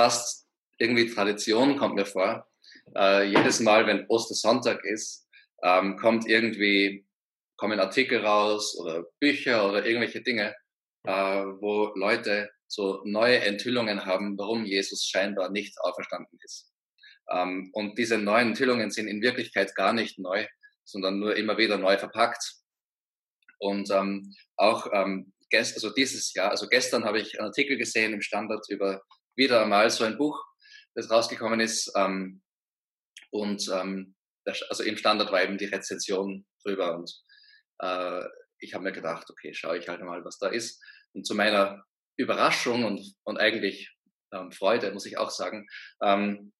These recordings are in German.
fast irgendwie Tradition, kommt mir vor. Äh, jedes Mal, wenn Ostersonntag ist, ähm, kommt irgendwie, kommen Artikel raus oder Bücher oder irgendwelche Dinge, äh, wo Leute so neue Enthüllungen haben, warum Jesus scheinbar nicht auferstanden ist. Ähm, und diese neuen Enthüllungen sind in Wirklichkeit gar nicht neu, sondern nur immer wieder neu verpackt. Und ähm, auch ähm, also dieses Jahr, also gestern habe ich einen Artikel gesehen im Standard über wieder einmal so ein Buch, das rausgekommen ist. Ähm, und ähm, das, also im Standard war eben die Rezension drüber. Und äh, ich habe mir gedacht, okay, schaue ich halt mal, was da ist. Und zu meiner Überraschung und, und eigentlich ähm, Freude, muss ich auch sagen, ähm,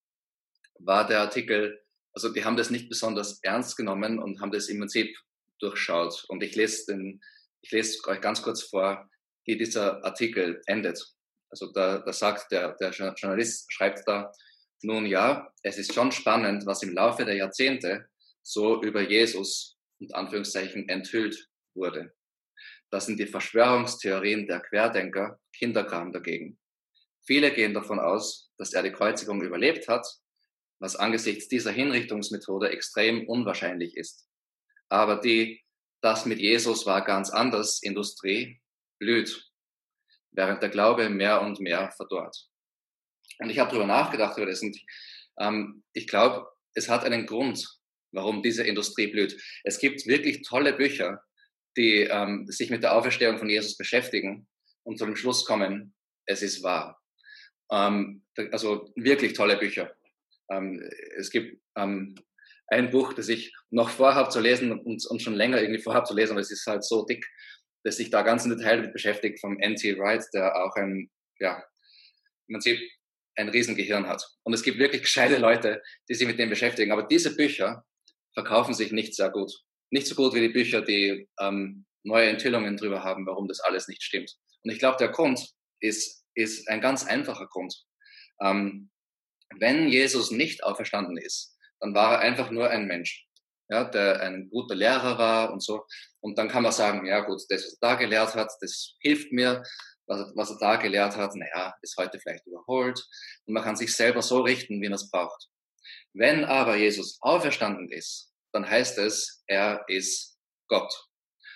war der Artikel, also die haben das nicht besonders ernst genommen und haben das im Prinzip durchschaut. Und ich lese den, ich lese euch ganz kurz vor, wie dieser Artikel endet. Also da, da sagt der, der Journalist, schreibt da, nun ja, es ist schon spannend, was im Laufe der Jahrzehnte so über Jesus und Anführungszeichen enthüllt wurde. Das sind die Verschwörungstheorien der Querdenker, Kinderkram dagegen. Viele gehen davon aus, dass er die Kreuzigung überlebt hat, was angesichts dieser Hinrichtungsmethode extrem unwahrscheinlich ist. Aber die das mit Jesus war ganz anders Industrie blüht, während der Glaube mehr und mehr verdorrt. Und ich habe darüber nachgedacht über das und ähm, ich glaube, es hat einen Grund, warum diese Industrie blüht. Es gibt wirklich tolle Bücher, die ähm, sich mit der Auferstehung von Jesus beschäftigen und zu dem Schluss kommen, es ist wahr. Ähm, also wirklich tolle Bücher. Ähm, es gibt ähm, ein Buch, das ich noch vorhabe zu lesen und, und schon länger irgendwie vorhabe zu lesen, aber es ist halt so dick, dass sich da ganz im Detail damit beschäftigt, vom N.T. Wright, der auch ein, ja, man sieht, ein Riesengehirn hat. Und es gibt wirklich gescheite Leute, die sich mit dem beschäftigen. Aber diese Bücher verkaufen sich nicht sehr gut. Nicht so gut wie die Bücher, die ähm, neue Enthüllungen darüber haben, warum das alles nicht stimmt. Und ich glaube, der Grund ist, ist ein ganz einfacher Grund. Ähm, wenn Jesus nicht auferstanden ist, dann war er einfach nur ein Mensch, ja, der ein guter Lehrer war und so. Und dann kann man sagen, ja gut, das, was er da gelehrt hat, das hilft mir. Was er, was er da gelehrt hat, naja, ist heute vielleicht überholt. Und man kann sich selber so richten, wie man es braucht. Wenn aber Jesus auferstanden ist, dann heißt es, er ist Gott.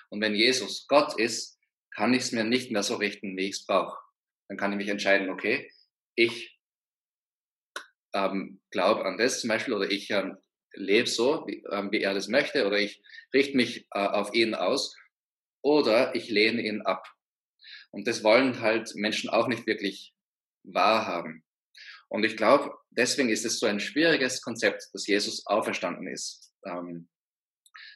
Und wenn Jesus Gott ist, kann ich es mir nicht mehr so richten, wie ich es brauche. Dann kann ich mich entscheiden, okay, ich ähm, glaube an das zum Beispiel oder ich ähm, lebe so, wie, ähm, wie, er das möchte oder ich richte mich äh, auf ihn aus oder ich lehne ihn ab. Und das wollen halt Menschen auch nicht wirklich wahrhaben. Und ich glaube, deswegen ist es so ein schwieriges Konzept, dass Jesus auferstanden ist. Ähm,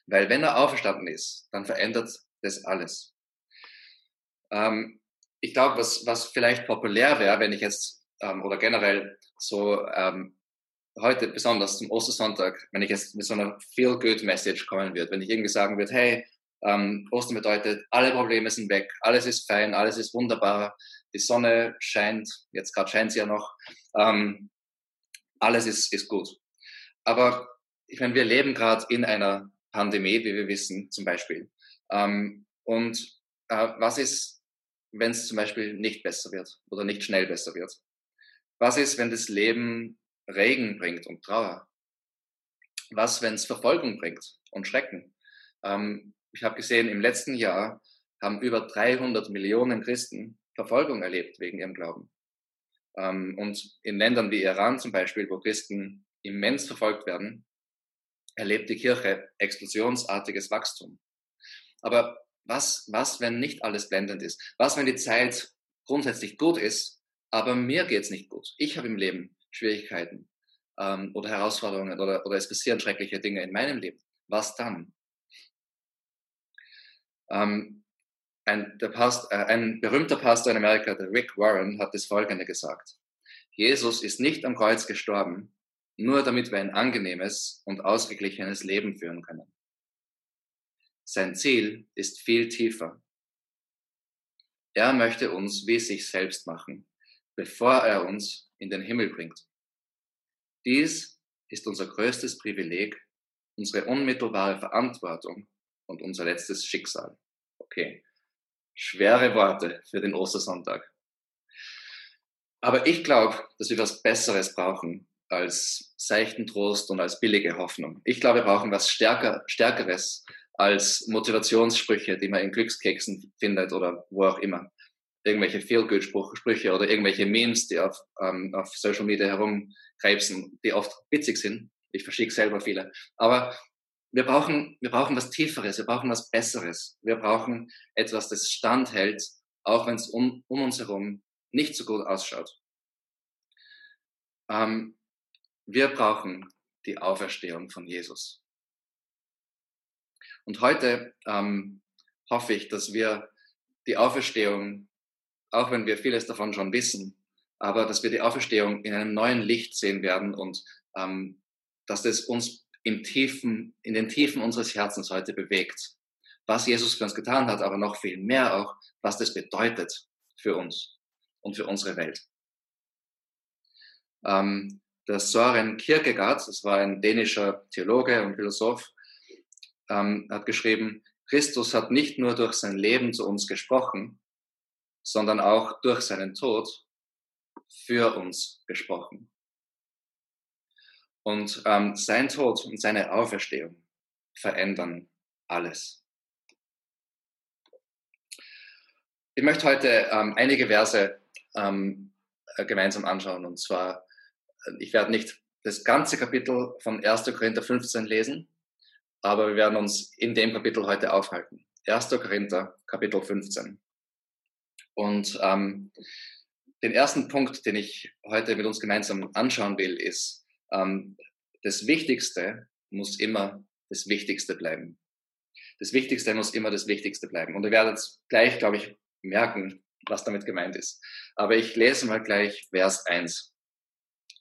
weil wenn er auferstanden ist, dann verändert das alles. Ähm, ich glaube, was, was vielleicht populär wäre, wenn ich jetzt ähm, oder generell so ähm, heute besonders zum Ostersonntag, wenn ich jetzt mit so einer Feel-Good-Message kommen würde, wenn ich irgendwie sagen würde, hey, ähm, Ostern bedeutet, alle Probleme sind weg, alles ist fein, alles ist wunderbar, die Sonne scheint, jetzt gerade scheint sie ja noch, ähm, alles ist, ist gut. Aber ich meine, wir leben gerade in einer Pandemie, wie wir wissen, zum Beispiel. Ähm, und äh, was ist, wenn es zum Beispiel nicht besser wird oder nicht schnell besser wird? Was ist, wenn das Leben Regen bringt und Trauer? Was, wenn es Verfolgung bringt und Schrecken? Ähm, ich habe gesehen, im letzten Jahr haben über 300 Millionen Christen Verfolgung erlebt wegen ihrem Glauben. Ähm, und in Ländern wie Iran zum Beispiel, wo Christen immens verfolgt werden, erlebt die Kirche explosionsartiges Wachstum. Aber was, was, wenn nicht alles blendend ist? Was, wenn die Zeit grundsätzlich gut ist, aber mir geht's nicht gut. Ich habe im Leben Schwierigkeiten ähm, oder Herausforderungen oder, oder es passieren schreckliche Dinge in meinem Leben. Was dann? Ähm, ein, der Past, äh, ein berühmter Pastor in Amerika, der Rick Warren, hat das Folgende gesagt. Jesus ist nicht am Kreuz gestorben, nur damit wir ein angenehmes und ausgeglichenes Leben führen können. Sein Ziel ist viel tiefer. Er möchte uns wie sich selbst machen bevor er uns in den Himmel bringt. Dies ist unser größtes Privileg, unsere unmittelbare Verantwortung und unser letztes Schicksal. Okay, schwere Worte für den Ostersonntag. Aber ich glaube, dass wir was Besseres brauchen als seichten Trost und als billige Hoffnung. Ich glaube, wir brauchen was stärker, Stärkeres als Motivationssprüche, die man in Glückskeksen findet oder wo auch immer. Irgendwelche Feel-Good-Sprüche oder irgendwelche Memes, die auf, ähm, auf Social Media herumkrebsen, die oft witzig sind. Ich verschicke selber viele. Aber wir brauchen, wir brauchen was Tieferes, wir brauchen was Besseres. Wir brauchen etwas, das standhält, auch wenn es um, um uns herum nicht so gut ausschaut. Ähm, wir brauchen die Auferstehung von Jesus. Und heute ähm, hoffe ich, dass wir die Auferstehung, auch wenn wir vieles davon schon wissen, aber dass wir die Auferstehung in einem neuen Licht sehen werden und ähm, dass das uns im Tiefen, in den Tiefen unseres Herzens heute bewegt. Was Jesus für uns getan hat, aber noch viel mehr auch, was das bedeutet für uns und für unsere Welt. Ähm, der Soren Kierkegaard, das war ein dänischer Theologe und Philosoph, ähm, hat geschrieben, Christus hat nicht nur durch sein Leben zu uns gesprochen, sondern auch durch seinen Tod für uns gesprochen. Und ähm, sein Tod und seine Auferstehung verändern alles. Ich möchte heute ähm, einige Verse ähm, äh, gemeinsam anschauen. Und zwar, äh, ich werde nicht das ganze Kapitel von 1. Korinther 15 lesen, aber wir werden uns in dem Kapitel heute aufhalten. 1. Korinther, Kapitel 15. Und ähm, den ersten Punkt, den ich heute mit uns gemeinsam anschauen will, ist, ähm, das Wichtigste muss immer das Wichtigste bleiben. Das Wichtigste muss immer das Wichtigste bleiben. Und ihr werdet gleich, glaube ich, merken, was damit gemeint ist. Aber ich lese mal gleich Vers 1.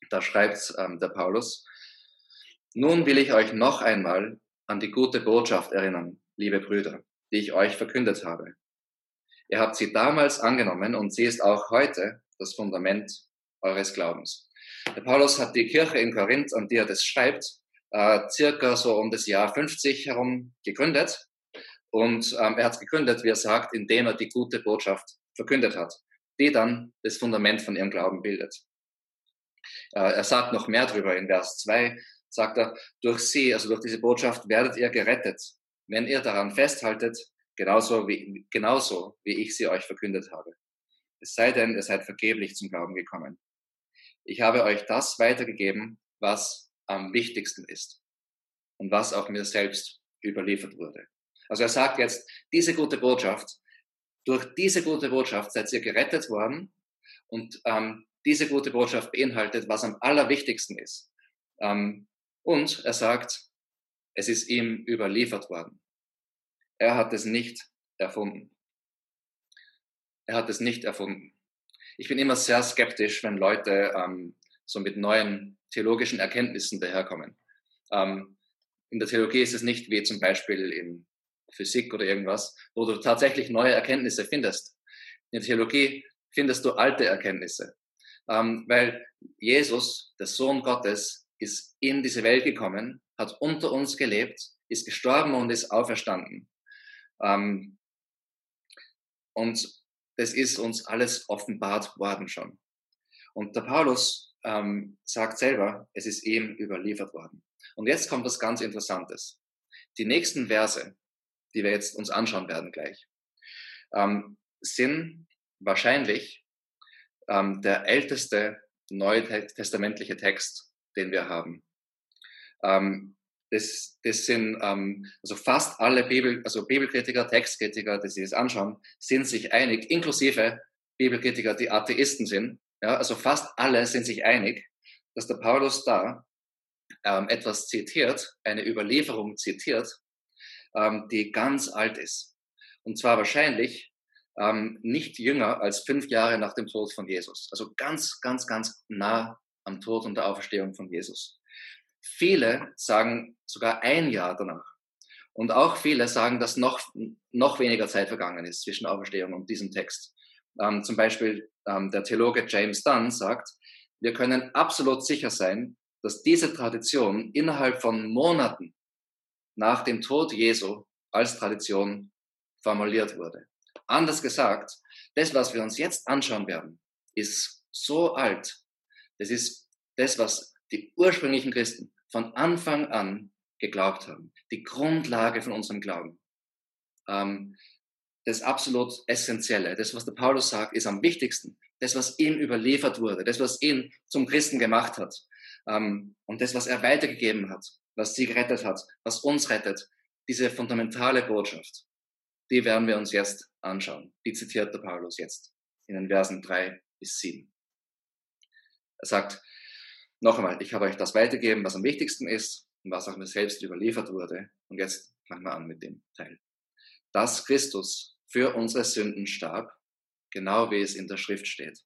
Da schreibt ähm, der Paulus, nun will ich euch noch einmal an die gute Botschaft erinnern, liebe Brüder, die ich euch verkündet habe. Ihr habt sie damals angenommen und sie ist auch heute das Fundament eures Glaubens. Der Paulus hat die Kirche in Korinth, an die er das schreibt, äh, circa so um das Jahr 50 herum gegründet. Und ähm, er hat gegründet, wie er sagt, indem er die gute Botschaft verkündet hat, die dann das Fundament von ihrem Glauben bildet. Äh, er sagt noch mehr darüber in Vers 2, sagt er, durch sie, also durch diese Botschaft werdet ihr gerettet, wenn ihr daran festhaltet, genauso wie, genauso wie ich sie euch verkündet habe. Es sei denn, ihr seid vergeblich zum Glauben gekommen. Ich habe euch das weitergegeben, was am wichtigsten ist und was auch mir selbst überliefert wurde. Also er sagt jetzt, diese gute Botschaft, durch diese gute Botschaft seid ihr gerettet worden und ähm, diese gute Botschaft beinhaltet, was am allerwichtigsten ist. Ähm, und er sagt, es ist ihm überliefert worden. Er hat es nicht erfunden. Er hat es nicht erfunden. Ich bin immer sehr skeptisch, wenn Leute ähm, so mit neuen theologischen Erkenntnissen daherkommen. Ähm, in der Theologie ist es nicht wie zum Beispiel in Physik oder irgendwas, wo du tatsächlich neue Erkenntnisse findest. In der Theologie findest du alte Erkenntnisse. Ähm, weil Jesus, der Sohn Gottes, ist in diese Welt gekommen, hat unter uns gelebt, ist gestorben und ist auferstanden. Ähm, und das ist uns alles offenbart worden schon. Und der Paulus ähm, sagt selber, es ist ihm überliefert worden. Und jetzt kommt was ganz Interessantes. Die nächsten Verse, die wir jetzt uns anschauen werden gleich, ähm, sind wahrscheinlich ähm, der älteste neutestamentliche Text den wir haben. Ähm, das, das sind ähm, also fast alle Bibel, also Bibelkritiker, Textkritiker, die sich das anschauen, sind sich einig, inklusive Bibelkritiker, die Atheisten sind. Ja, also fast alle sind sich einig, dass der Paulus da ähm, etwas zitiert, eine Überlieferung zitiert, ähm, die ganz alt ist. Und zwar wahrscheinlich ähm, nicht jünger als fünf Jahre nach dem Tod von Jesus. Also ganz, ganz, ganz nah am Tod und der Auferstehung von Jesus. Viele sagen sogar ein Jahr danach. Und auch viele sagen, dass noch, noch weniger Zeit vergangen ist zwischen Auferstehung und diesem Text. Ähm, zum Beispiel ähm, der Theologe James Dunn sagt, wir können absolut sicher sein, dass diese Tradition innerhalb von Monaten nach dem Tod Jesu als Tradition formuliert wurde. Anders gesagt, das, was wir uns jetzt anschauen werden, ist so alt. Das ist das, was die ursprünglichen Christen von Anfang an geglaubt haben. Die Grundlage von unserem Glauben. Ähm, das absolut Essentielle, das, was der Paulus sagt, ist am wichtigsten. Das, was ihm überliefert wurde, das, was ihn zum Christen gemacht hat. Ähm, und das, was er weitergegeben hat, was sie gerettet hat, was uns rettet. Diese fundamentale Botschaft, die werden wir uns jetzt anschauen. Die zitiert der Paulus jetzt in den Versen drei bis sieben. Er sagt, noch einmal, ich habe euch das weitergegeben, was am wichtigsten ist und was auch mir selbst überliefert wurde. Und jetzt fangen wir an mit dem Teil. Dass Christus für unsere Sünden starb, genau wie es in der Schrift steht.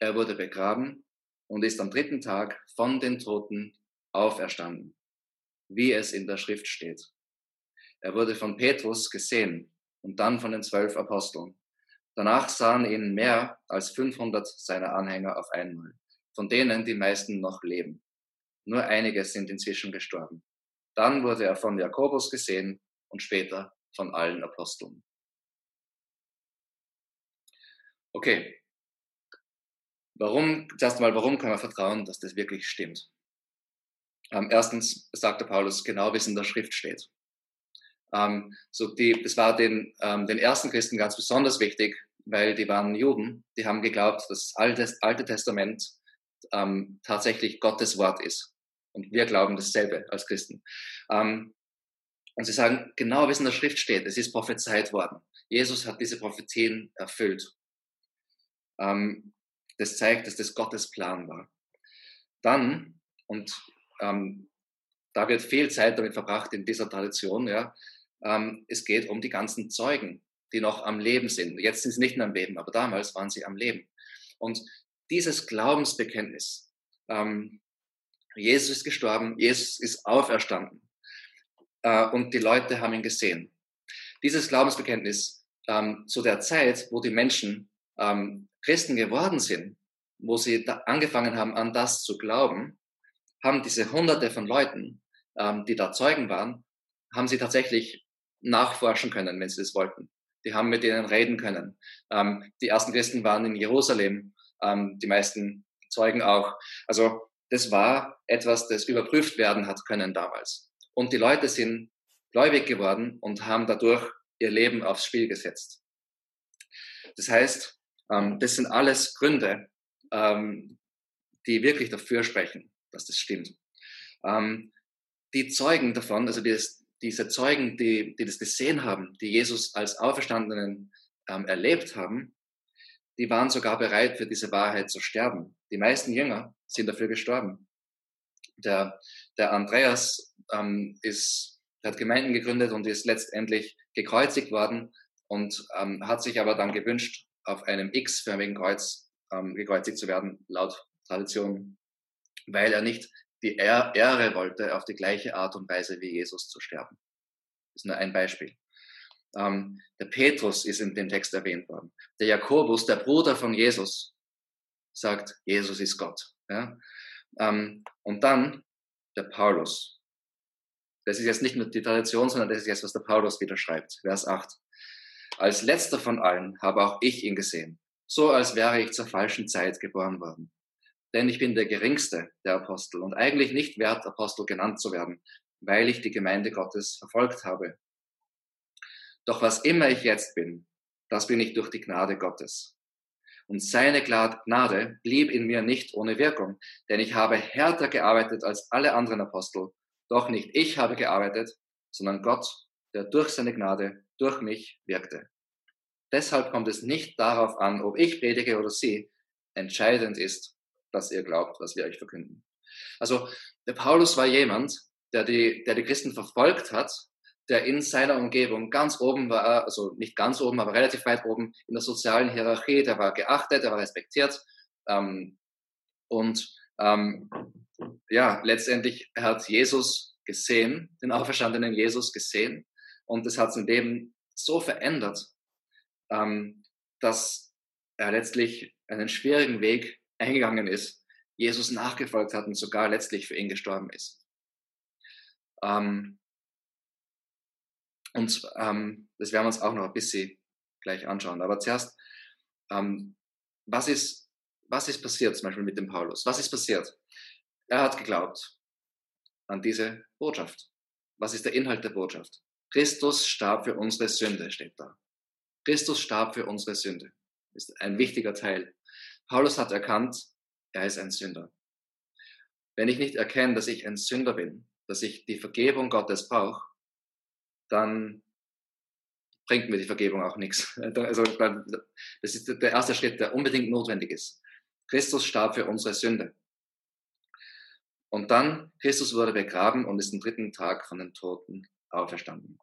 Er wurde begraben und ist am dritten Tag von den Toten auferstanden, wie es in der Schrift steht. Er wurde von Petrus gesehen und dann von den zwölf Aposteln. Danach sahen ihn mehr als 500 seiner Anhänger auf einmal von denen die meisten noch leben. Nur einige sind inzwischen gestorben. Dann wurde er von Jakobus gesehen und später von allen Aposteln. Okay. Warum, zuerst mal, warum kann man vertrauen, dass das wirklich stimmt? Ähm, erstens sagte Paulus genau, wie es in der Schrift steht. Ähm, so die, das war den, ähm, den ersten Christen ganz besonders wichtig, weil die waren Juden, die haben geglaubt, das Alte, Alte Testament ähm, tatsächlich Gottes Wort ist. Und wir glauben dasselbe als Christen. Ähm, und sie sagen, genau wie es in der Schrift steht, es ist prophezeit worden. Jesus hat diese Prophetien erfüllt. Ähm, das zeigt, dass das Gottes Plan war. Dann, und ähm, da wird viel Zeit damit verbracht in dieser Tradition, ja, ähm, es geht um die ganzen Zeugen, die noch am Leben sind. Jetzt sind sie nicht mehr am Leben, aber damals waren sie am Leben. Und dieses Glaubensbekenntnis, ähm, Jesus ist gestorben, Jesus ist auferstanden äh, und die Leute haben ihn gesehen. Dieses Glaubensbekenntnis ähm, zu der Zeit, wo die Menschen ähm, Christen geworden sind, wo sie angefangen haben, an das zu glauben, haben diese Hunderte von Leuten, ähm, die da Zeugen waren, haben sie tatsächlich nachforschen können, wenn sie das wollten. Die haben mit ihnen reden können. Ähm, die ersten Christen waren in Jerusalem ähm, die meisten Zeugen auch. Also das war etwas, das überprüft werden hat können damals. Und die Leute sind gläubig geworden und haben dadurch ihr Leben aufs Spiel gesetzt. Das heißt, ähm, das sind alles Gründe, ähm, die wirklich dafür sprechen, dass das stimmt. Ähm, die Zeugen davon, also die, diese Zeugen, die, die das gesehen haben, die Jesus als Auferstandenen ähm, erlebt haben, die waren sogar bereit, für diese Wahrheit zu sterben. Die meisten Jünger sind dafür gestorben. Der, der Andreas ähm, ist, hat Gemeinden gegründet und ist letztendlich gekreuzigt worden und ähm, hat sich aber dann gewünscht, auf einem X-förmigen Kreuz ähm, gekreuzigt zu werden, laut Tradition, weil er nicht die Ehre wollte, auf die gleiche Art und Weise wie Jesus zu sterben. Das ist nur ein Beispiel. Ähm, der Petrus ist in dem Text erwähnt worden. Der Jakobus, der Bruder von Jesus, sagt, Jesus ist Gott. Ja? Ähm, und dann der Paulus. Das ist jetzt nicht nur die Tradition, sondern das ist jetzt, was der Paulus wieder schreibt. Vers 8. Als letzter von allen habe auch ich ihn gesehen, so als wäre ich zur falschen Zeit geboren worden. Denn ich bin der geringste der Apostel und eigentlich nicht wert, Apostel genannt zu werden, weil ich die Gemeinde Gottes verfolgt habe doch was immer ich jetzt bin, das bin ich durch die Gnade Gottes. Und seine Gnade blieb in mir nicht ohne Wirkung, denn ich habe härter gearbeitet als alle anderen Apostel. Doch nicht ich habe gearbeitet, sondern Gott, der durch seine Gnade durch mich wirkte. Deshalb kommt es nicht darauf an, ob ich predige oder Sie. Entscheidend ist, dass ihr glaubt, was wir euch verkünden. Also der Paulus war jemand, der die, der die Christen verfolgt hat der in seiner Umgebung ganz oben war, also nicht ganz oben, aber relativ weit oben in der sozialen Hierarchie, der war geachtet, der war respektiert. Ähm, und ähm, ja, letztendlich hat Jesus gesehen, den auferstandenen Jesus gesehen. Und das hat sein Leben so verändert, ähm, dass er letztlich einen schwierigen Weg eingegangen ist, Jesus nachgefolgt hat und sogar letztlich für ihn gestorben ist. Ähm, und ähm, das werden wir uns auch noch ein bisschen gleich anschauen. Aber zuerst, ähm, was ist, was ist passiert, zum Beispiel mit dem Paulus? Was ist passiert? Er hat geglaubt an diese Botschaft. Was ist der Inhalt der Botschaft? Christus starb für unsere Sünde, steht da. Christus starb für unsere Sünde. Ist ein wichtiger Teil. Paulus hat erkannt, er ist ein Sünder. Wenn ich nicht erkenne, dass ich ein Sünder bin, dass ich die Vergebung Gottes brauche, dann bringt mir die Vergebung auch nichts. Also, das ist der erste Schritt, der unbedingt notwendig ist. Christus starb für unsere Sünde. Und dann, Christus wurde begraben und ist am dritten Tag von den Toten auferstanden.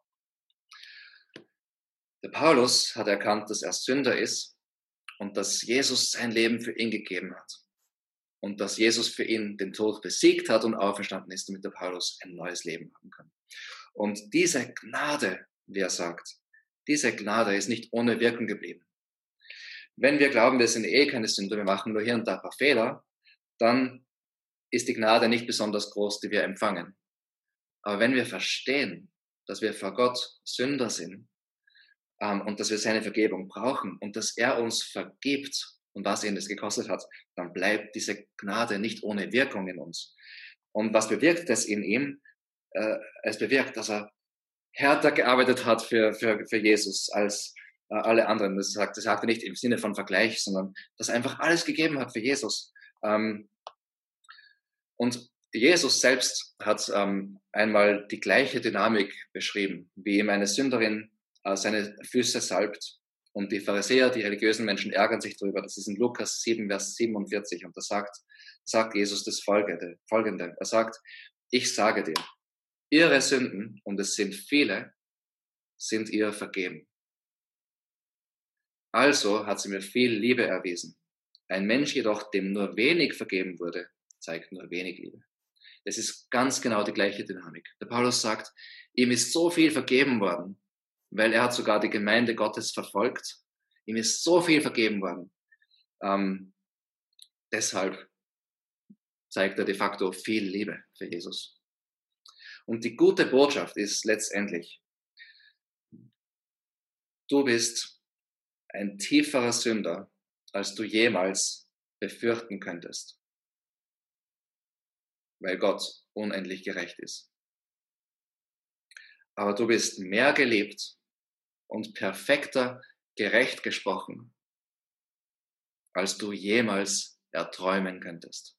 Der Paulus hat erkannt, dass er Sünder ist und dass Jesus sein Leben für ihn gegeben hat. Und dass Jesus für ihn den Tod besiegt hat und auferstanden ist, damit der Paulus ein neues Leben haben kann. Und diese Gnade, wie er sagt, diese Gnade ist nicht ohne Wirkung geblieben. Wenn wir glauben, wir sind eh keine Sünder, wir machen nur hier und da ein paar Fehler, dann ist die Gnade nicht besonders groß, die wir empfangen. Aber wenn wir verstehen, dass wir vor Gott Sünder sind ähm, und dass wir seine Vergebung brauchen und dass er uns vergibt und was ihn das gekostet hat, dann bleibt diese Gnade nicht ohne Wirkung in uns. Und was bewirkt das in ihm? Äh, es bewirkt, dass er härter gearbeitet hat für, für, für Jesus als äh, alle anderen. Das sagt, das sagt er nicht im Sinne von Vergleich, sondern dass er einfach alles gegeben hat für Jesus. Ähm, und Jesus selbst hat ähm, einmal die gleiche Dynamik beschrieben, wie ihm eine Sünderin äh, seine Füße salbt. Und die Pharisäer, die religiösen Menschen ärgern sich darüber. Das ist in Lukas 7, Vers 47. Und da sagt, sagt Jesus das Folgende, Folgende. Er sagt, ich sage dir, ihre Sünden, und es sind viele, sind ihr vergeben. Also hat sie mir viel Liebe erwiesen. Ein Mensch jedoch, dem nur wenig vergeben wurde, zeigt nur wenig Liebe. Das ist ganz genau die gleiche Dynamik. Der Paulus sagt, ihm ist so viel vergeben worden, weil er hat sogar die Gemeinde Gottes verfolgt. Ihm ist so viel vergeben worden. Ähm, deshalb zeigt er de facto viel Liebe für Jesus. Und die gute Botschaft ist letztendlich, du bist ein tieferer Sünder, als du jemals befürchten könntest weil Gott unendlich gerecht ist. Aber du bist mehr gelebt und perfekter gerecht gesprochen, als du jemals erträumen könntest.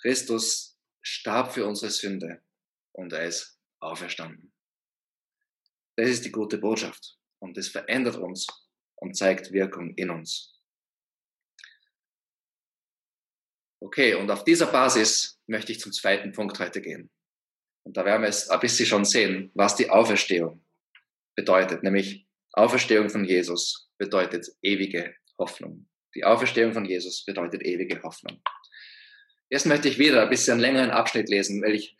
Christus starb für unsere Sünde und er ist auferstanden. Das ist die gute Botschaft und es verändert uns und zeigt Wirkung in uns. Okay, und auf dieser Basis möchte ich zum zweiten Punkt heute gehen. Und da werden wir es ein bisschen schon sehen, was die Auferstehung bedeutet. Nämlich Auferstehung von Jesus bedeutet ewige Hoffnung. Die Auferstehung von Jesus bedeutet ewige Hoffnung. Jetzt möchte ich wieder ein bisschen längeren Abschnitt lesen, weil ich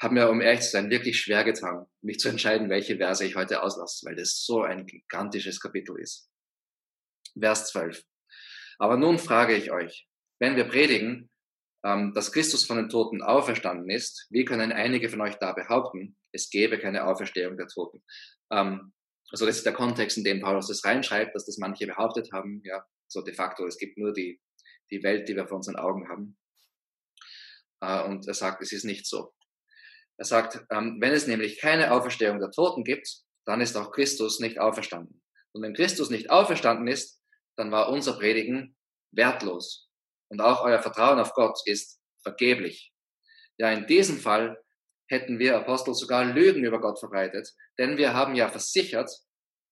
habe mir, um ehrlich zu sein, wirklich schwer getan, mich zu entscheiden, welche Verse ich heute auslasse, weil das so ein gigantisches Kapitel ist. Vers 12. Aber nun frage ich euch, wenn wir predigen, ähm, dass Christus von den Toten auferstanden ist, wie können einige von euch da behaupten, es gäbe keine Auferstehung der Toten? Ähm, also das ist der Kontext, in dem Paulus das reinschreibt, dass das manche behauptet haben. Ja, so de facto, es gibt nur die, die Welt, die wir vor unseren Augen haben. Äh, und er sagt, es ist nicht so. Er sagt, ähm, wenn es nämlich keine Auferstehung der Toten gibt, dann ist auch Christus nicht auferstanden. Und wenn Christus nicht auferstanden ist, dann war unser Predigen wertlos und auch euer Vertrauen auf Gott ist vergeblich. Ja, in diesem Fall hätten wir Apostel sogar Lügen über Gott verbreitet, denn wir haben ja versichert,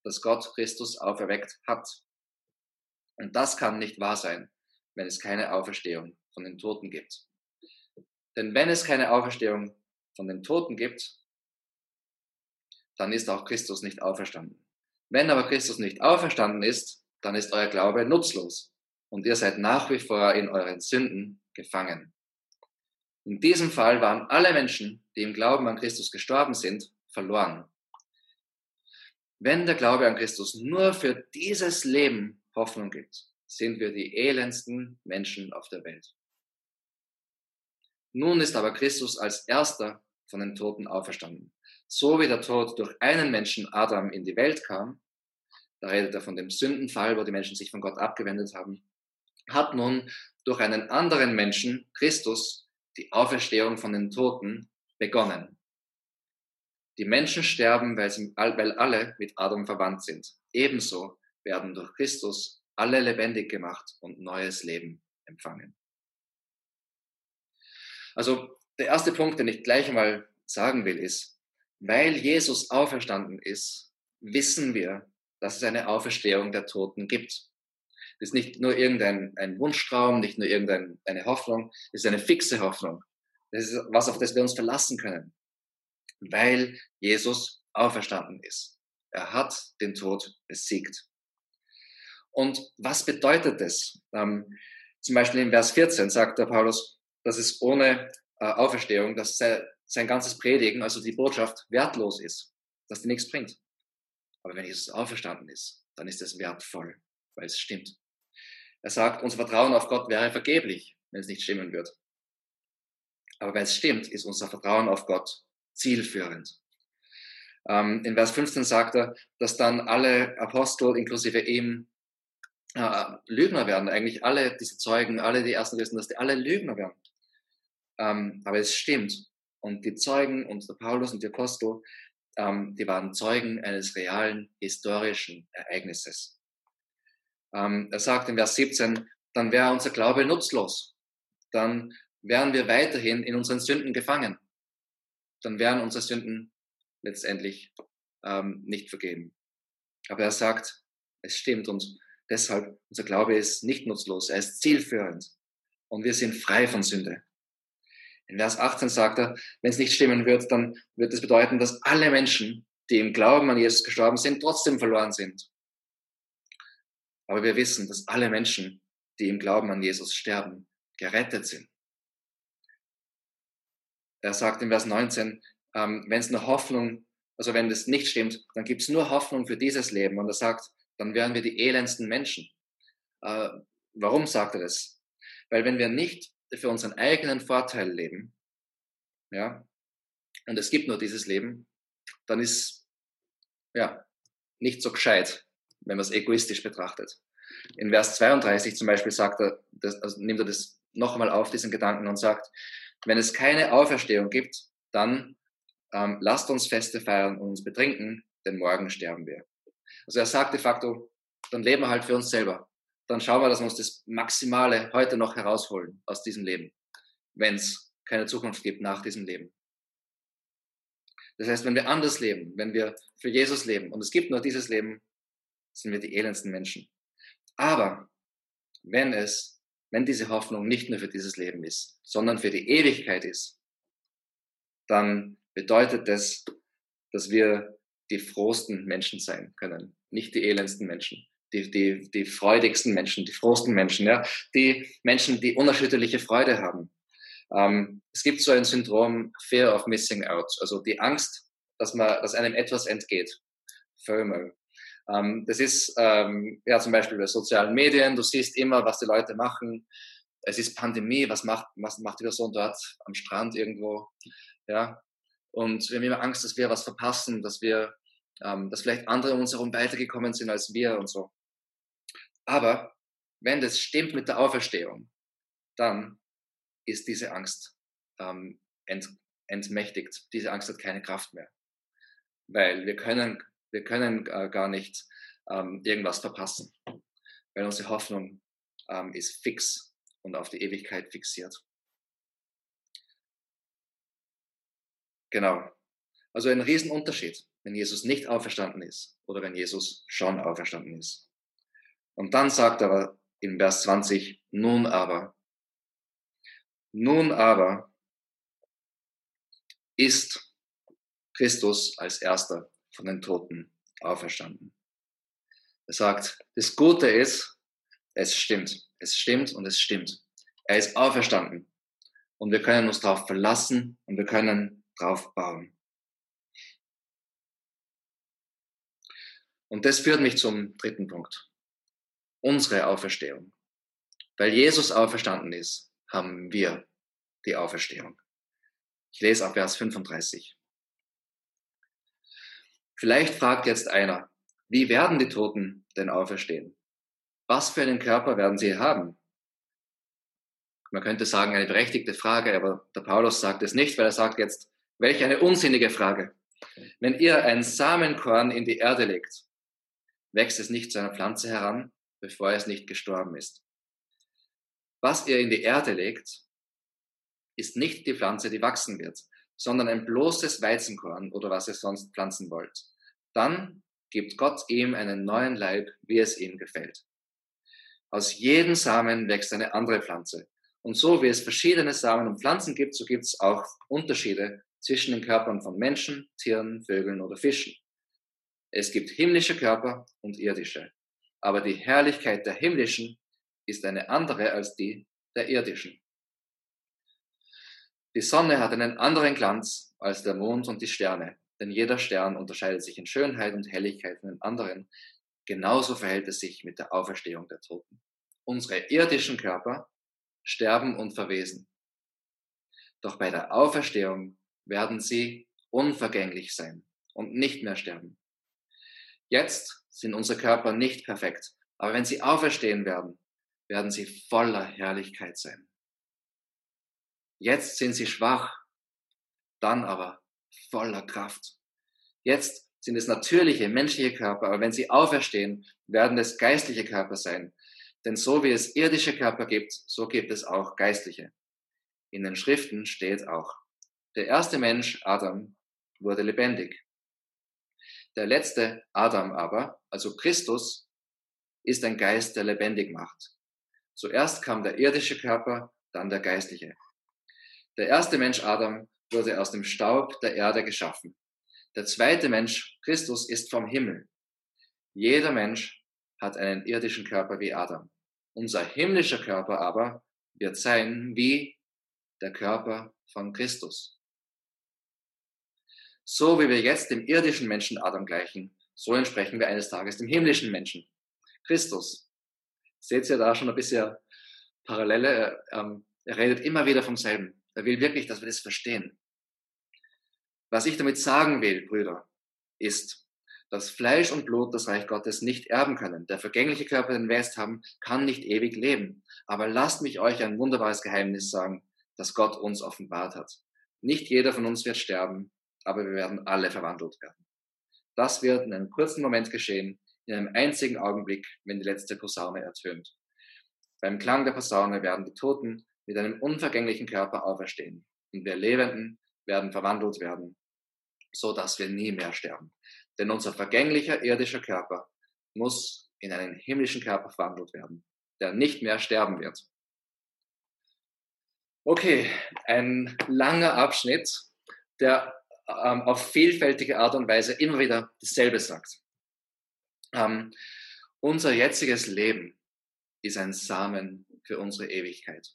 dass Gott Christus auferweckt hat. Und das kann nicht wahr sein, wenn es keine Auferstehung von den Toten gibt. Denn wenn es keine Auferstehung von den Toten gibt, dann ist auch Christus nicht auferstanden. Wenn aber Christus nicht auferstanden ist, dann ist euer Glaube nutzlos und ihr seid nach wie vor in euren Sünden gefangen. In diesem Fall waren alle Menschen, die im Glauben an Christus gestorben sind, verloren. Wenn der Glaube an Christus nur für dieses Leben Hoffnung gibt, sind wir die elendsten Menschen auf der Welt. Nun ist aber Christus als erster von den Toten auferstanden. So wie der Tod durch einen Menschen Adam in die Welt kam, da redet er von dem Sündenfall, wo die Menschen sich von Gott abgewendet haben, hat nun durch einen anderen Menschen, Christus, die Auferstehung von den Toten begonnen. Die Menschen sterben, weil, sie, weil alle mit Adam verwandt sind. Ebenso werden durch Christus alle lebendig gemacht und neues Leben empfangen. Also der erste Punkt, den ich gleich mal sagen will, ist, weil Jesus auferstanden ist, wissen wir, dass es eine Auferstehung der Toten gibt. Das ist nicht nur irgendein ein Wunschtraum, nicht nur irgendeine Hoffnung, es ist eine fixe Hoffnung. Das ist was, auf das wir uns verlassen können, weil Jesus auferstanden ist. Er hat den Tod besiegt. Und was bedeutet das? Ähm, zum Beispiel in Vers 14 sagt der Paulus, dass es ohne äh, Auferstehung, dass sein, sein ganzes Predigen, also die Botschaft, wertlos ist, dass die nichts bringt. Aber wenn Jesus auferstanden ist, dann ist es wertvoll, weil es stimmt. Er sagt, unser Vertrauen auf Gott wäre vergeblich, wenn es nicht stimmen wird. Aber wenn es stimmt, ist unser Vertrauen auf Gott zielführend. Ähm, in Vers 15 sagt er, dass dann alle Apostel, inklusive ihm, äh, Lügner werden. Eigentlich alle diese Zeugen, alle die ersten wissen, dass die alle Lügner werden. Ähm, aber es stimmt. Und die Zeugen und der Paulus und die Apostel, ähm, die waren Zeugen eines realen historischen Ereignisses. Ähm, er sagt in Vers 17, dann wäre unser Glaube nutzlos. Dann wären wir weiterhin in unseren Sünden gefangen. Dann wären unsere Sünden letztendlich ähm, nicht vergeben. Aber er sagt, es stimmt und deshalb, unser Glaube ist nicht nutzlos, er ist zielführend und wir sind frei von Sünde. In Vers 18 sagt er, wenn es nicht stimmen wird, dann wird es bedeuten, dass alle Menschen, die im Glauben an Jesus gestorben sind, trotzdem verloren sind. Aber wir wissen, dass alle Menschen, die im Glauben an Jesus sterben, gerettet sind. Er sagt in Vers 19, ähm, wenn es eine Hoffnung, also wenn das nicht stimmt, dann gibt es nur Hoffnung für dieses Leben. Und er sagt, dann wären wir die elendsten Menschen. Äh, warum sagt er das? Weil wenn wir nicht für unseren eigenen Vorteil leben, ja, und es gibt nur dieses Leben, dann ist, ja, nicht so gescheit, wenn man es egoistisch betrachtet. In Vers 32 zum Beispiel sagt er, das, also nimmt er das noch einmal auf, diesen Gedanken, und sagt, wenn es keine Auferstehung gibt, dann ähm, lasst uns Feste feiern und uns betrinken, denn morgen sterben wir. Also er sagt de facto, dann leben wir halt für uns selber. Dann schauen wir, dass wir uns das Maximale heute noch herausholen aus diesem Leben, wenn es keine Zukunft gibt nach diesem Leben. Das heißt, wenn wir anders leben, wenn wir für Jesus leben und es gibt nur dieses Leben, sind wir die elendsten Menschen. Aber wenn es, wenn diese Hoffnung nicht nur für dieses Leben ist, sondern für die Ewigkeit ist, dann bedeutet das, dass wir die frohsten Menschen sein können, nicht die elendsten Menschen, die, die, die freudigsten Menschen, die frohsten Menschen, ja, die Menschen, die unerschütterliche Freude haben. Ähm, es gibt so ein Syndrom Fear of Missing Out, also die Angst, dass man, dass einem etwas entgeht. FOMO. Ähm, das ist ähm, ja zum Beispiel bei sozialen Medien. Du siehst immer, was die Leute machen. Es ist Pandemie. Was macht was macht die Person dort am Strand irgendwo? Ja. Und wir haben immer Angst, dass wir was verpassen, dass wir, ähm, dass vielleicht andere um uns herum weitergekommen sind als wir und so. Aber wenn das stimmt mit der Auferstehung, dann ist diese Angst ähm, ent, entmächtigt. Diese Angst hat keine Kraft mehr. Weil wir können wir können äh, gar nicht ähm, irgendwas verpassen, weil unsere Hoffnung ähm, ist fix und auf die Ewigkeit fixiert. Genau. Also ein Riesenunterschied, wenn Jesus nicht auferstanden ist oder wenn Jesus schon auferstanden ist. Und dann sagt er in Vers 20, nun aber, nun aber ist Christus als erster von den Toten auferstanden. Er sagt, das Gute ist, es stimmt. Es stimmt und es stimmt. Er ist auferstanden. Und wir können uns darauf verlassen und wir können darauf bauen. Und das führt mich zum dritten Punkt. Unsere Auferstehung. Weil Jesus auferstanden ist, haben wir die Auferstehung. Ich lese ab Vers 35. Vielleicht fragt jetzt einer, Wie werden die Toten denn auferstehen? Was für einen Körper werden sie haben? Man könnte sagen, eine berechtigte Frage, aber der Paulus sagt es nicht, weil er sagt jetzt, welch eine unsinnige Frage. Wenn ihr ein Samenkorn in die Erde legt, wächst es nicht zu einer Pflanze heran, bevor es nicht gestorben ist. Was ihr in die Erde legt, ist nicht die Pflanze, die wachsen wird, sondern ein bloßes Weizenkorn oder was ihr sonst pflanzen wollt. Dann gibt Gott ihm einen neuen Leib, wie es ihm gefällt. Aus jedem Samen wächst eine andere Pflanze. Und so wie es verschiedene Samen und Pflanzen gibt, so gibt es auch Unterschiede zwischen den Körpern von Menschen, Tieren, Vögeln oder Fischen. Es gibt himmlische Körper und irdische. Aber die Herrlichkeit der himmlischen ist eine andere als die der irdischen. Die Sonne hat einen anderen Glanz als der Mond und die Sterne, denn jeder Stern unterscheidet sich in Schönheit und Helligkeit von den anderen. Genauso verhält es sich mit der Auferstehung der Toten. Unsere irdischen Körper sterben und verwesen. Doch bei der Auferstehung werden sie unvergänglich sein und nicht mehr sterben. Jetzt sind unsere Körper nicht perfekt, aber wenn sie auferstehen werden, werden sie voller Herrlichkeit sein. Jetzt sind sie schwach, dann aber voller Kraft. Jetzt sind es natürliche, menschliche Körper, aber wenn sie auferstehen, werden es geistliche Körper sein. Denn so wie es irdische Körper gibt, so gibt es auch geistliche. In den Schriften steht auch, der erste Mensch, Adam, wurde lebendig. Der letzte, Adam aber, also Christus, ist ein Geist, der lebendig macht. Zuerst kam der irdische Körper, dann der geistliche. Der erste Mensch Adam wurde aus dem Staub der Erde geschaffen. Der zweite Mensch Christus ist vom Himmel. Jeder Mensch hat einen irdischen Körper wie Adam. Unser himmlischer Körper aber wird sein wie der Körper von Christus. So wie wir jetzt dem irdischen Menschen Adam gleichen, so entsprechen wir eines Tages dem himmlischen Menschen, Christus. Seht ihr da schon ein bisschen Parallele? Ähm, er redet immer wieder vom selben. Er will wirklich, dass wir das verstehen. Was ich damit sagen will, Brüder, ist, dass Fleisch und Blut das Reich Gottes nicht erben können. Der vergängliche Körper, den wir jetzt haben, kann nicht ewig leben. Aber lasst mich euch ein wunderbares Geheimnis sagen, das Gott uns offenbart hat. Nicht jeder von uns wird sterben, aber wir werden alle verwandelt werden. Das wird in einem kurzen Moment geschehen, in einem einzigen Augenblick, wenn die letzte Posaune ertönt. Beim Klang der Posaune werden die Toten mit einem unvergänglichen Körper auferstehen. Und wir Lebenden werden verwandelt werden, so dass wir nie mehr sterben. Denn unser vergänglicher irdischer Körper muss in einen himmlischen Körper verwandelt werden, der nicht mehr sterben wird. Okay, ein langer Abschnitt, der ähm, auf vielfältige Art und Weise immer wieder dasselbe sagt. Ähm, unser jetziges Leben ist ein Samen für unsere Ewigkeit.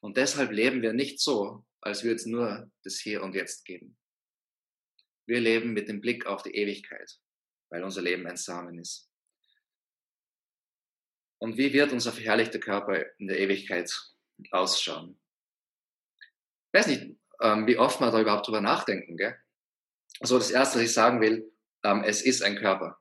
Und deshalb leben wir nicht so, als würde es nur das Hier und Jetzt geben. Wir leben mit dem Blick auf die Ewigkeit, weil unser Leben ein Samen ist. Und wie wird unser verherrlichter Körper in der Ewigkeit ausschauen? Ich weiß nicht, ähm, wie oft man da überhaupt drüber nachdenken. Gell? Also das Erste, was ich sagen will, ähm, es ist ein Körper.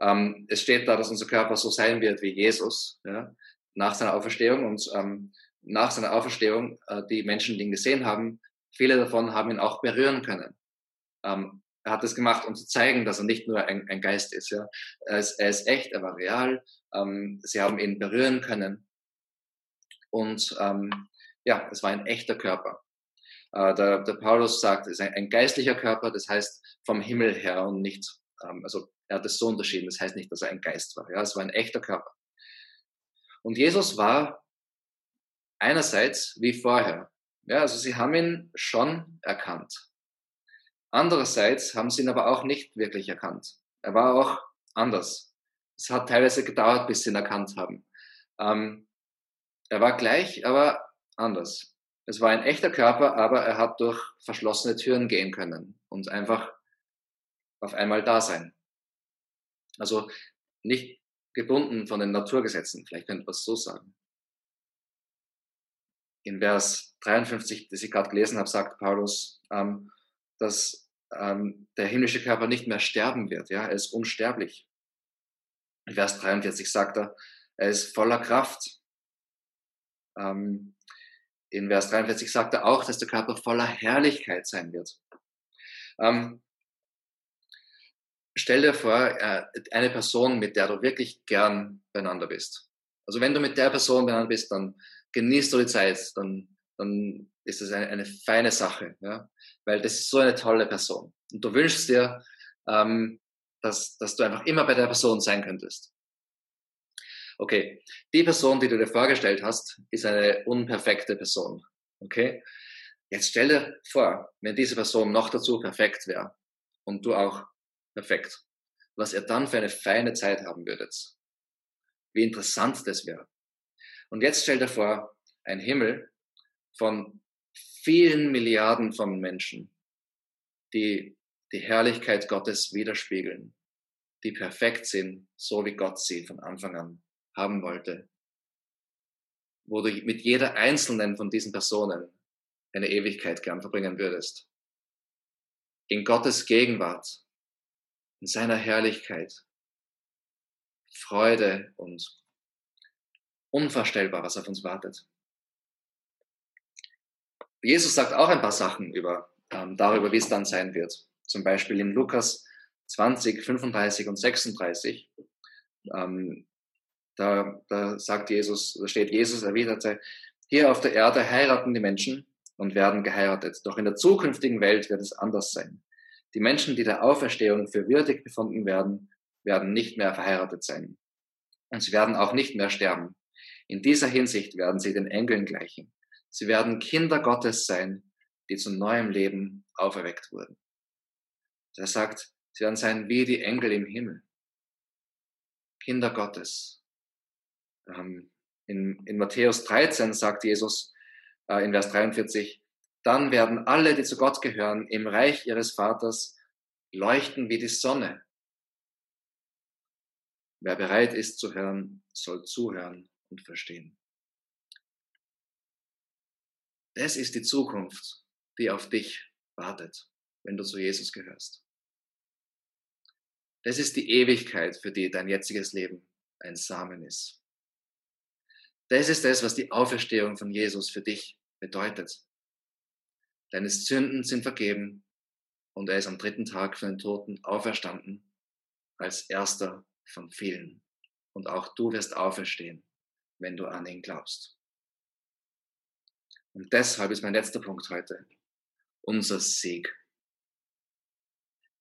Ähm, es steht da, dass unser Körper so sein wird wie Jesus ja, nach seiner Auferstehung. Und ähm, nach seiner Auferstehung äh, die Menschen, die ihn gesehen haben, viele davon haben ihn auch berühren können. Ähm, er hat das gemacht, um zu zeigen, dass er nicht nur ein, ein Geist ist. Ja. Er, ist, er ist echt, er war real. Ähm, sie haben ihn berühren können. Und ähm, ja, es war ein echter Körper. Äh, der, der Paulus sagt, es ist ein, ein, geistlicher Körper, das heißt vom Himmel her und nicht, ähm, also er hat es so unterschieden, das heißt nicht, dass er ein Geist war. Ja, es war ein echter Körper. Und Jesus war einerseits wie vorher. Ja, also sie haben ihn schon erkannt. Andererseits haben sie ihn aber auch nicht wirklich erkannt. Er war auch anders. Es hat teilweise gedauert, bis sie ihn erkannt haben. Ähm, er war gleich, aber anders. Es war ein echter Körper, aber er hat durch verschlossene Türen gehen können und einfach auf einmal da sein. Also nicht gebunden von den Naturgesetzen, vielleicht könnte man es so sagen. In Vers 53, das ich gerade gelesen habe, sagt Paulus, ähm, dass ähm, der himmlische Körper nicht mehr sterben wird. Ja, er ist unsterblich. In Vers 43 sagt er, er ist voller Kraft. Ähm, in Vers 43 sagt er auch, dass der Körper voller Herrlichkeit sein wird. Ähm, stell dir vor, äh, eine Person, mit der du wirklich gern beieinander bist. Also wenn du mit der Person beieinander bist, dann genießt du die Zeit, dann, dann ist das eine, eine feine Sache, ja? weil das ist so eine tolle Person. Und du wünschst dir, ähm, dass, dass du einfach immer bei der Person sein könntest. Okay, die Person, die du dir vorgestellt hast, ist eine unperfekte Person. Okay, jetzt stell dir vor, wenn diese Person noch dazu perfekt wäre und du auch perfekt, was ihr dann für eine feine Zeit haben würdet. Wie interessant das wäre. Und jetzt stell dir vor, ein Himmel von vielen Milliarden von Menschen, die die Herrlichkeit Gottes widerspiegeln, die perfekt sind, so wie Gott sie von Anfang an haben wollte, wo du mit jeder einzelnen von diesen Personen eine Ewigkeit gern verbringen würdest. In Gottes Gegenwart, in seiner Herrlichkeit, Freude und unvorstellbar, was auf uns wartet. Jesus sagt auch ein paar Sachen über, ähm, darüber, wie es dann sein wird. Zum Beispiel in Lukas 20, 35 und 36. Ähm, da, da sagt Jesus, da steht Jesus erwiderte, hier auf der Erde heiraten die Menschen und werden geheiratet. Doch in der zukünftigen Welt wird es anders sein. Die Menschen, die der Auferstehung für würdig befunden werden, werden nicht mehr verheiratet sein. Und sie werden auch nicht mehr sterben. In dieser Hinsicht werden sie den Engeln gleichen. Sie werden Kinder Gottes sein, die zu neuem Leben auferweckt wurden. Er sagt, sie werden sein wie die Engel im Himmel. Kinder Gottes. Ähm, in, in Matthäus 13 sagt Jesus äh, in Vers 43, dann werden alle, die zu Gott gehören, im Reich ihres Vaters leuchten wie die Sonne. Wer bereit ist zu hören, soll zuhören und verstehen. Das ist die Zukunft, die auf dich wartet, wenn du zu Jesus gehörst. Das ist die Ewigkeit, für die dein jetziges Leben ein Samen ist. Das ist das, was die Auferstehung von Jesus für dich bedeutet. Deine Sünden sind vergeben und er ist am dritten Tag von den Toten auferstanden als erster von vielen. Und auch du wirst auferstehen, wenn du an ihn glaubst. Und deshalb ist mein letzter Punkt heute unser Sieg.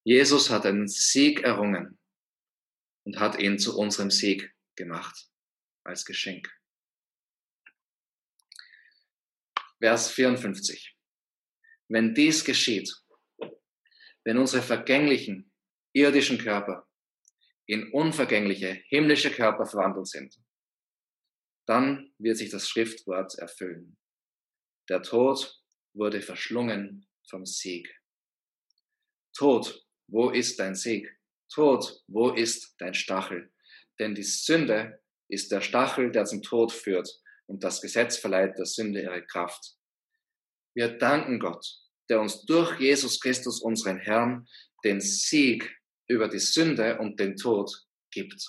Jesus hat einen Sieg errungen und hat ihn zu unserem Sieg gemacht als Geschenk. Vers 54. Wenn dies geschieht, wenn unsere vergänglichen irdischen Körper in unvergängliche himmlische Körper verwandelt sind, dann wird sich das Schriftwort erfüllen. Der Tod wurde verschlungen vom Sieg. Tod, wo ist dein Sieg? Tod, wo ist dein Stachel? Denn die Sünde ist der Stachel, der zum Tod führt, und das Gesetz verleiht der Sünde ihre Kraft. Wir danken Gott, der uns durch Jesus Christus, unseren Herrn, den Sieg über die Sünde und den Tod gibt.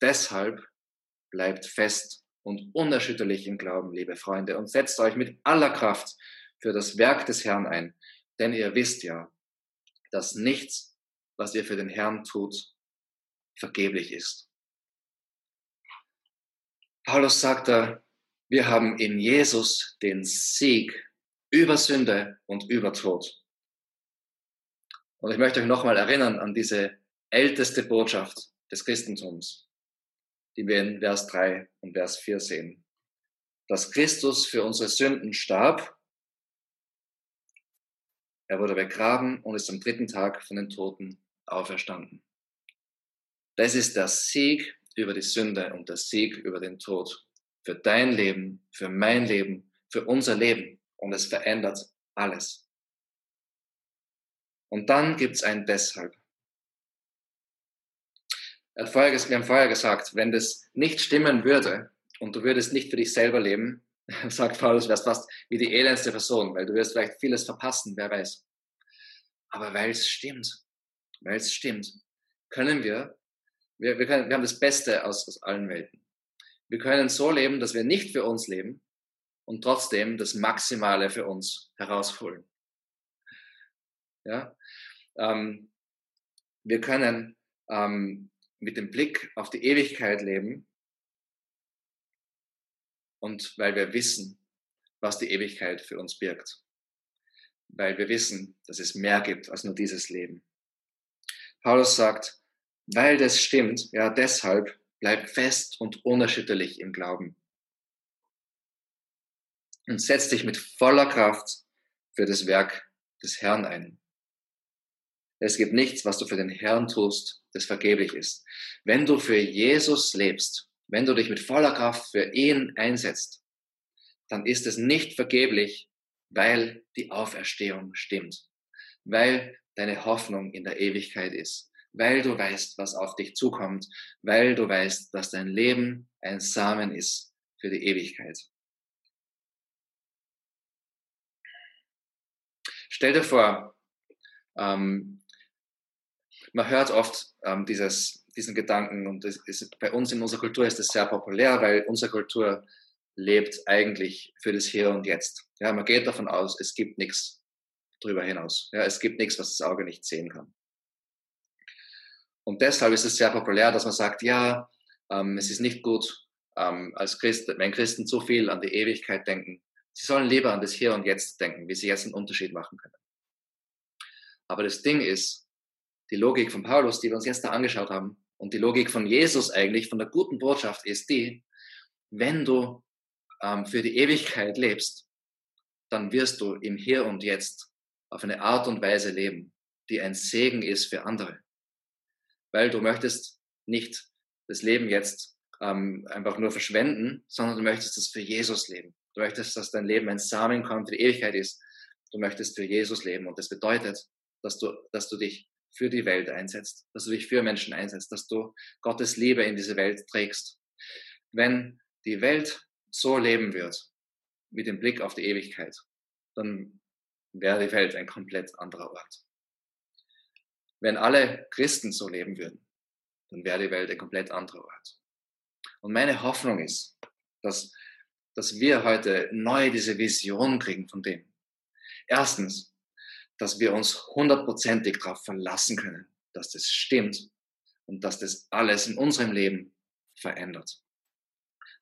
Deshalb bleibt fest und unerschütterlich im Glauben, liebe Freunde, und setzt euch mit aller Kraft für das Werk des Herrn ein, denn ihr wisst ja, dass nichts, was ihr für den Herrn tut, vergeblich ist. Paulus sagt da, wir haben in Jesus den Sieg über Sünde und über Tod. Und ich möchte euch nochmal erinnern an diese älteste Botschaft des Christentums die wir in Vers 3 und Vers 4 sehen. Dass Christus für unsere Sünden starb, er wurde begraben und ist am dritten Tag von den Toten auferstanden. Das ist der Sieg über die Sünde und der Sieg über den Tod. Für dein Leben, für mein Leben, für unser Leben. Und es verändert alles. Und dann gibt's ein Deshalb wir haben vorher gesagt, wenn das nicht stimmen würde und du würdest nicht für dich selber leben, sagt Paulus, wärst fast wie die elendste Person, weil du wirst vielleicht vieles verpassen, wer weiß. Aber weil es stimmt, weil es stimmt, können wir, wir, wir, können, wir haben das Beste aus, aus allen Welten. Wir können so leben, dass wir nicht für uns leben und trotzdem das Maximale für uns herausholen. Ja? Ähm, wir können ähm, mit dem Blick auf die Ewigkeit leben und weil wir wissen, was die Ewigkeit für uns birgt. Weil wir wissen, dass es mehr gibt als nur dieses Leben. Paulus sagt, weil das stimmt, ja, deshalb bleib fest und unerschütterlich im Glauben. Und setz dich mit voller Kraft für das Werk des Herrn ein. Es gibt nichts, was du für den Herrn tust, das vergeblich ist. Wenn du für Jesus lebst, wenn du dich mit voller Kraft für ihn einsetzt, dann ist es nicht vergeblich, weil die Auferstehung stimmt, weil deine Hoffnung in der Ewigkeit ist, weil du weißt, was auf dich zukommt, weil du weißt, dass dein Leben ein Samen ist für die Ewigkeit. Stell dir vor, ähm, man hört oft ähm, dieses, diesen Gedanken und ist, bei uns in unserer Kultur ist das sehr populär, weil unsere Kultur lebt eigentlich für das Hier und Jetzt. Ja, man geht davon aus, es gibt nichts darüber hinaus. Ja, es gibt nichts, was das Auge nicht sehen kann. Und deshalb ist es sehr populär, dass man sagt, ja, ähm, es ist nicht gut, ähm, als Christ, wenn Christen zu viel an die Ewigkeit denken. Sie sollen lieber an das Hier und Jetzt denken, wie sie jetzt einen Unterschied machen können. Aber das Ding ist, die Logik von Paulus, die wir uns jetzt da angeschaut haben, und die Logik von Jesus eigentlich, von der guten Botschaft ist die, wenn du ähm, für die Ewigkeit lebst, dann wirst du im Hier und Jetzt auf eine Art und Weise leben, die ein Segen ist für andere. Weil du möchtest nicht das Leben jetzt ähm, einfach nur verschwenden, sondern du möchtest es für Jesus leben. Du möchtest, dass dein Leben ein Samenkorn für die Ewigkeit ist. Du möchtest für Jesus leben. Und das bedeutet, dass du, dass du dich für die Welt einsetzt, dass du dich für Menschen einsetzt, dass du Gottes Liebe in diese Welt trägst. Wenn die Welt so leben wird, mit dem Blick auf die Ewigkeit, dann wäre die Welt ein komplett anderer Ort. Wenn alle Christen so leben würden, dann wäre die Welt ein komplett anderer Ort. Und meine Hoffnung ist, dass, dass wir heute neu diese Vision kriegen von dem. Erstens, dass wir uns hundertprozentig darauf verlassen können, dass das stimmt und dass das alles in unserem Leben verändert.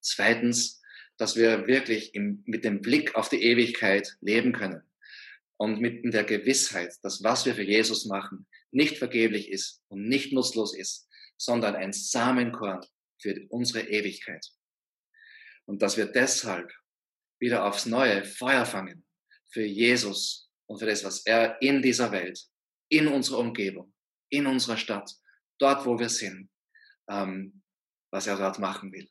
Zweitens, dass wir wirklich im, mit dem Blick auf die Ewigkeit leben können und mit der Gewissheit, dass was wir für Jesus machen, nicht vergeblich ist und nicht nutzlos ist, sondern ein Samenkorn für unsere Ewigkeit. Und dass wir deshalb wieder aufs neue Feuer fangen für Jesus und für das, was er in dieser Welt, in unserer Umgebung, in unserer Stadt, dort, wo wir sind, ähm, was er dort machen will.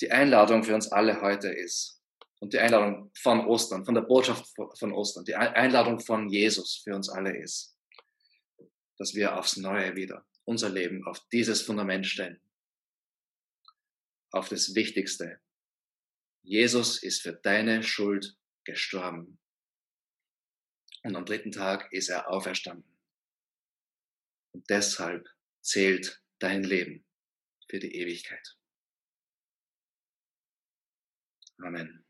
Die Einladung für uns alle heute ist, und die Einladung von Ostern, von der Botschaft von Ostern, die Einladung von Jesus für uns alle ist, dass wir aufs Neue wieder unser Leben auf dieses Fundament stellen. Auf das Wichtigste. Jesus ist für deine Schuld gestorben. Und am dritten Tag ist er auferstanden. Und deshalb zählt dein Leben für die Ewigkeit. Amen.